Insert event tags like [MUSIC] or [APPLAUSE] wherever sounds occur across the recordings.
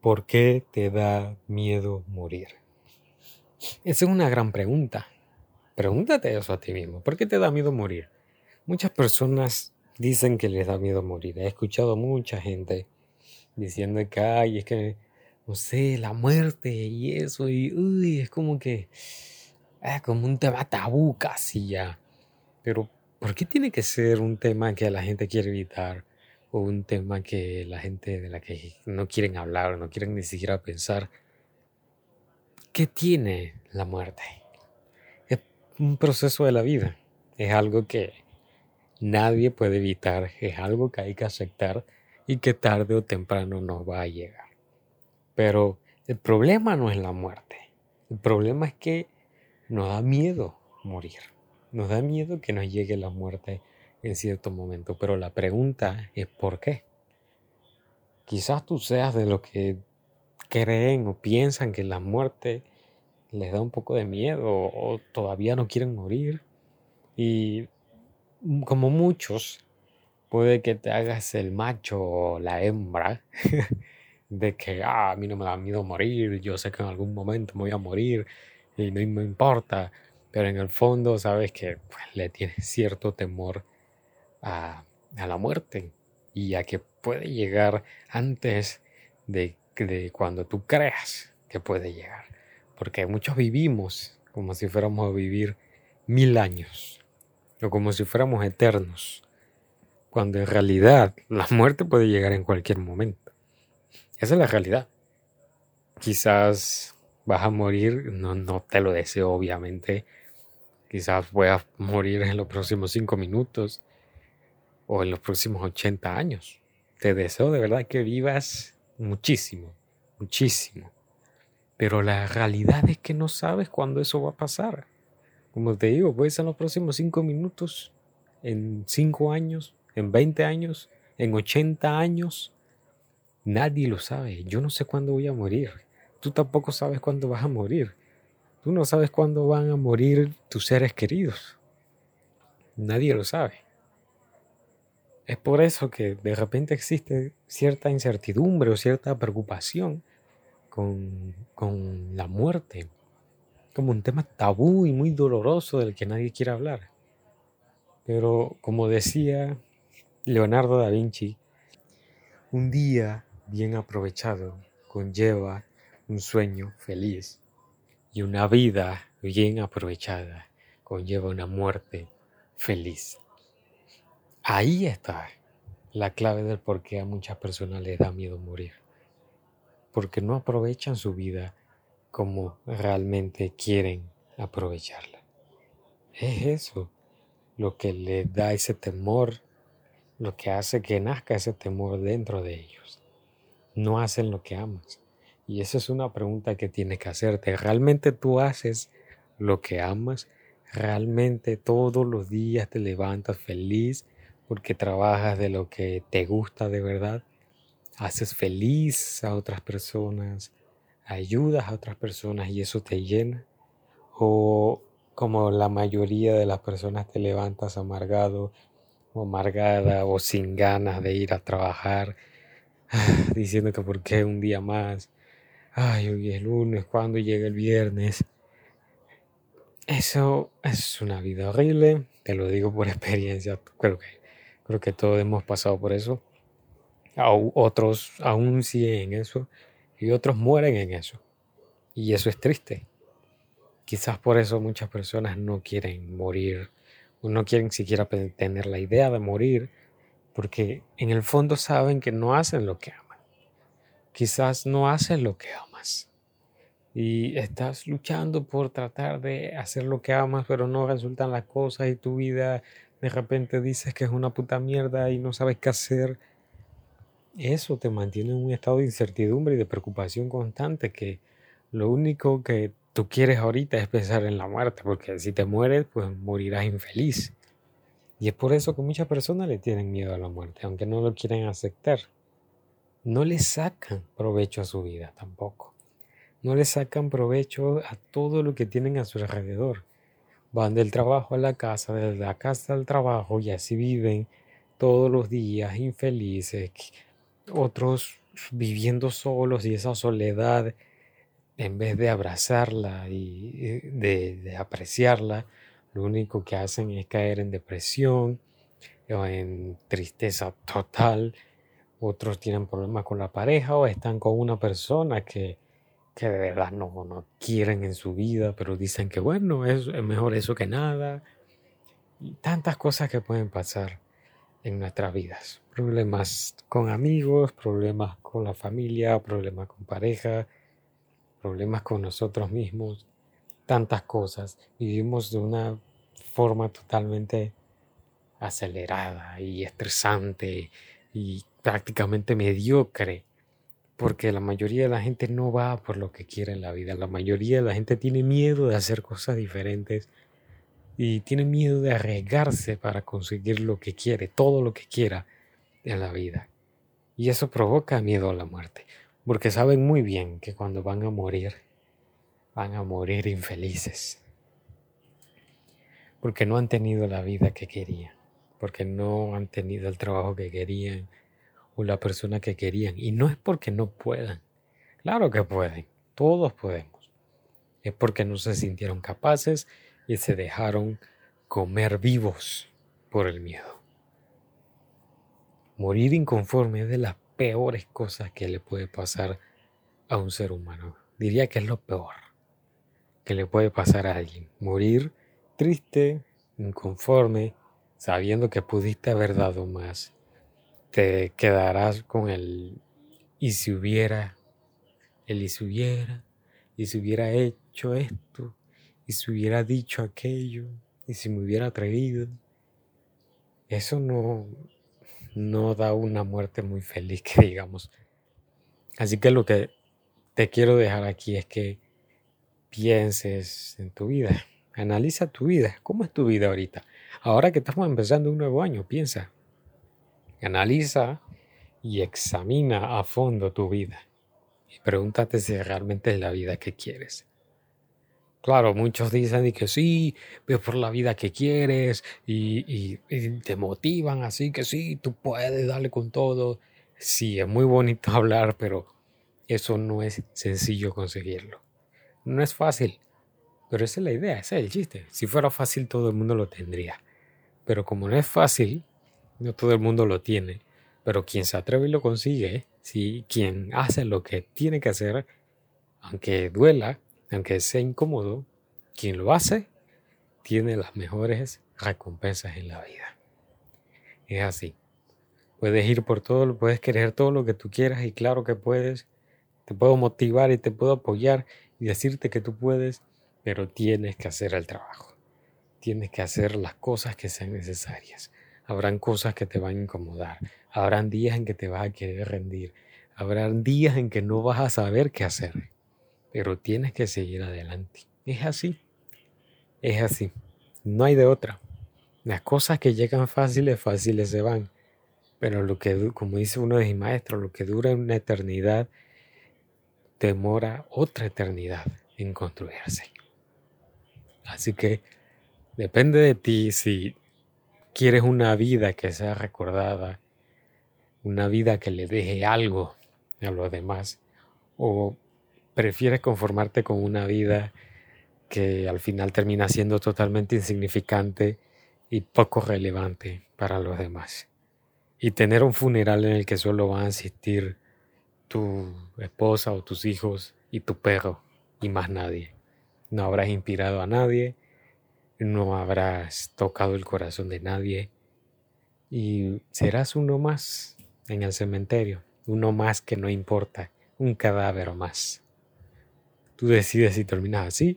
¿Por qué te da miedo morir? Esa es una gran pregunta. Pregúntate eso a ti mismo. ¿Por qué te da miedo morir? Muchas personas dicen que les da miedo morir. He escuchado mucha gente diciendo que, ay, es que, no sé, la muerte y eso, y es como que, es como un tema tabú casi ya. Pero, ¿por qué tiene que ser un tema que la gente quiere evitar? O un tema que la gente de la que no quieren hablar, no quieren ni siquiera pensar. ¿Qué tiene la muerte? Es un proceso de la vida, es algo que nadie puede evitar, es algo que hay que aceptar y que tarde o temprano nos va a llegar. Pero el problema no es la muerte, el problema es que nos da miedo morir, nos da miedo que nos llegue la muerte en cierto momento, pero la pregunta es ¿por qué? Quizás tú seas de los que creen o piensan que la muerte les da un poco de miedo o todavía no quieren morir y como muchos puede que te hagas el macho o la hembra [LAUGHS] de que ah, a mí no me da miedo morir, yo sé que en algún momento me voy a morir y no me importa, pero en el fondo sabes que pues, le tienes cierto temor a, la muerte y a que puede llegar antes de, de cuando tú creas que puede llegar. Porque muchos vivimos como si fuéramos a vivir mil años o como si fuéramos eternos, cuando en realidad la muerte puede llegar en cualquier momento. Esa es la realidad. Quizás vas a morir, no, no te lo deseo obviamente, quizás a morir en los próximos cinco minutos, o en los próximos 80 años. Te deseo de verdad que vivas muchísimo, muchísimo. Pero la realidad es que no sabes cuándo eso va a pasar. Como te digo, puede ser en los próximos 5 minutos, en 5 años, en 20 años, en 80 años. Nadie lo sabe. Yo no sé cuándo voy a morir. Tú tampoco sabes cuándo vas a morir. Tú no sabes cuándo van a morir tus seres queridos. Nadie lo sabe. Es por eso que de repente existe cierta incertidumbre o cierta preocupación con, con la muerte, como un tema tabú y muy doloroso del que nadie quiere hablar. Pero como decía Leonardo da Vinci, un día bien aprovechado conlleva un sueño feliz y una vida bien aprovechada conlleva una muerte feliz. Ahí está la clave del por qué a muchas personas les da miedo morir. Porque no aprovechan su vida como realmente quieren aprovecharla. Es eso lo que les da ese temor, lo que hace que nazca ese temor dentro de ellos. No hacen lo que amas. Y esa es una pregunta que tienes que hacerte. ¿Realmente tú haces lo que amas? ¿Realmente todos los días te levantas feliz? Porque trabajas de lo que te gusta de verdad, haces feliz a otras personas, ayudas a otras personas y eso te llena. O como la mayoría de las personas te levantas amargado o amargada o sin ganas de ir a trabajar, [LAUGHS] diciendo que por qué un día más, ay, hoy es lunes, cuando llega el viernes. Eso es una vida horrible, te lo digo por [LAUGHS] experiencia, creo que Creo que todos hemos pasado por eso. Otros aún siguen en eso y otros mueren en eso. Y eso es triste. Quizás por eso muchas personas no quieren morir o no quieren siquiera tener la idea de morir porque en el fondo saben que no hacen lo que aman. Quizás no hacen lo que amas. Y estás luchando por tratar de hacer lo que amas, pero no resultan las cosas y tu vida de repente dices que es una puta mierda y no sabes qué hacer, eso te mantiene en un estado de incertidumbre y de preocupación constante que lo único que tú quieres ahorita es pensar en la muerte, porque si te mueres, pues morirás infeliz. Y es por eso que muchas personas le tienen miedo a la muerte, aunque no lo quieren aceptar. No le sacan provecho a su vida tampoco. No le sacan provecho a todo lo que tienen a su alrededor van del trabajo a la casa, de la casa al trabajo y así viven todos los días infelices. Otros viviendo solos y esa soledad, en vez de abrazarla y de, apreciarla, lo único que hacen es caer en depresión o en tristeza total. Otros tienen problemas con la pareja o están con una persona que, que de verdad no, no quieren en su vida, pero dicen que bueno, es, es mejor eso que nada. Y tantas cosas que pueden pasar en nuestras vidas. Problemas con amigos, problemas con la familia, problemas con pareja, problemas con nosotros mismos, tantas cosas. Vivimos de una forma totalmente acelerada y estresante y prácticamente mediocre, porque la mayoría de la gente no va por lo que quiere en la vida. La mayoría de la gente tiene miedo de hacer cosas diferentes y tiene miedo de arriesgarse para conseguir lo que quiere, todo lo que quiera en la vida. Y eso provoca miedo a la muerte, porque saben muy bien que cuando van a morir, van a morir infelices, porque no han tenido la vida que querían, porque no han tenido el trabajo que querían o la persona que querían. Y no es porque no puedan, claro que pueden, todos podemos, es porque no se sintieron capaces y se dejaron comer vivos por el miedo. Morir inconforme es de las peores cosas que le puede pasar a un ser humano. Diría que es lo peor que le puede pasar a alguien. Morir triste, inconforme, sabiendo que pudiste haber dado más. Te quedarás con el y si hubiera, el y si hubiera, y si hubiera hecho esto, y si hubiera dicho aquello, y si me hubiera atrevido, eso no, no da una muerte muy feliz, que [LAUGHS] digamos. Así que lo que te quiero dejar aquí es que pienses en tu vida, analiza tu vida, ¿cómo es tu vida ahorita? Ahora que estamos empezando un nuevo año, piensa, analiza y examina a fondo tu vida y pregúntate si realmente es la vida que quieres. Claro, muchos dicen que sí, ves por la vida que quieres y, te motivan así que sí, tú puedes darle con todo. Sí, es muy bonito [LAUGHS] hablar, pero eso no es sencillo conseguirlo. No es fácil, pero esa es la idea, ese es el chiste. Si fuera fácil todo el mundo lo tendría. Pero como no es fácil, no todo el mundo lo tiene. Pero quien se atreve y lo consigue, sí, quien hace lo que tiene que hacer, aunque duela, aunque sea incómodo, quien lo hace tiene las mejores recompensas en la vida. Es así. Puedes ir por todo, puedes querer todo lo que tú quieras y claro que puedes. Te puedo motivar y te puedo apoyar y decirte que tú puedes, pero tienes que hacer el trabajo. Tienes que hacer las cosas que sean necesarias. Habrán cosas que te van a incomodar. Habrán días en que te vas a querer rendir. Habrán días en que no vas a saber qué hacer pero tienes que seguir adelante. Es así, es así, no hay de otra. Las cosas que llegan fáciles, fáciles se van, pero lo que, como dice uno de mis maestros, lo que dura una eternidad, demora otra eternidad en construirse. Así que depende de ti si quieres una vida que sea recordada, una vida que le deje algo a los demás, o prefieres conformarte con una vida que al final termina siendo totalmente insignificante y poco relevante para los demás. Y tener un funeral en el que solo van a asistir tu esposa o tus hijos y tu perro y más nadie. No habrás inspirado a nadie, no habrás tocado el corazón de nadie y serás uno más en el cementerio, uno más que no importa, un cadáver más. Tú decides si terminas así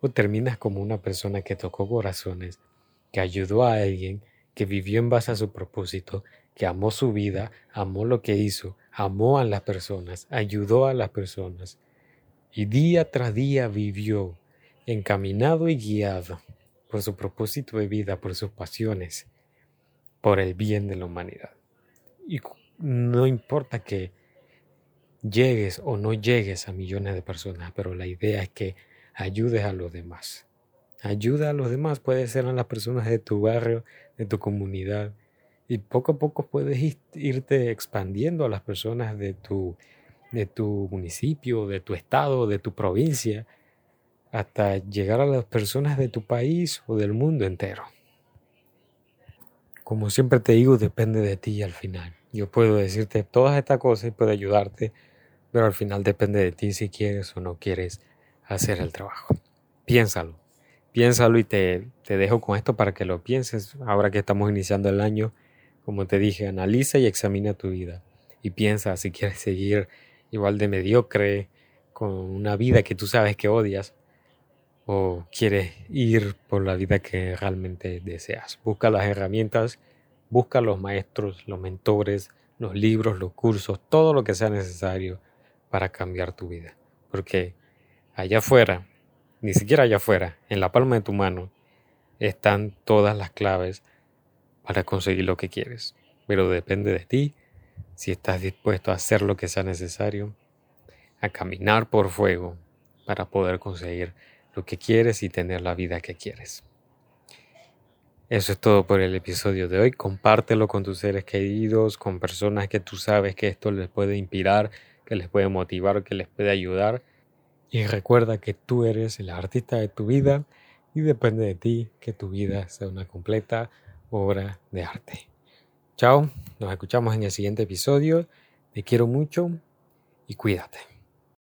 o terminas como una persona que tocó corazones, que ayudó a alguien, que vivió en base a su propósito, que amó su vida, amó lo que hizo, amó a las personas, ayudó a las personas y día tras día vivió encaminado y guiado por su propósito de vida, por sus pasiones, por el bien de la humanidad. Y no importa que llegues o no llegues a millones de personas, pero la idea es que ayudes a los demás. Ayuda a los demás, puede ser a las personas de tu barrio, de tu comunidad, Y poco a poco puedes irte expandiendo a las personas de tu, de tu municipio, de tu estado, de tu provincia, hasta llegar a las personas de tu país o del mundo entero. Como siempre te digo, depende de ti al final. Yo puedo decirte todas estas cosas y puedo ayudarte, pero al final depende de ti si quieres o no quieres hacer el trabajo. Piénsalo, piénsalo y te, te dejo con esto para que lo pienses. Ahora que estamos iniciando el año, como te dije, analiza y examina tu vida y piensa si quieres seguir igual de mediocre con una vida que tú sabes que odias o quieres ir por la vida que realmente deseas. Busca las herramientas, busca los maestros, los mentores, los libros, los cursos, todo lo que sea necesario para cambiar tu vida. Porque allá afuera, ni siquiera allá afuera, en la palma de tu mano, están todas las claves para conseguir lo que quieres. Pero depende de ti si estás dispuesto a hacer lo que sea necesario, a caminar por fuego para poder conseguir lo que quieres y tener la vida que quieres. Eso es todo por el episodio de hoy. Compártelo con tus seres queridos, con personas que tú sabes que esto les puede inspirar, que les puede motivar, que les puede ayudar. Y recuerda que tú eres el artista de tu vida y depende de ti que tu vida sea una completa obra de arte. Chao, nos escuchamos en el siguiente episodio. Te quiero mucho y cuídate.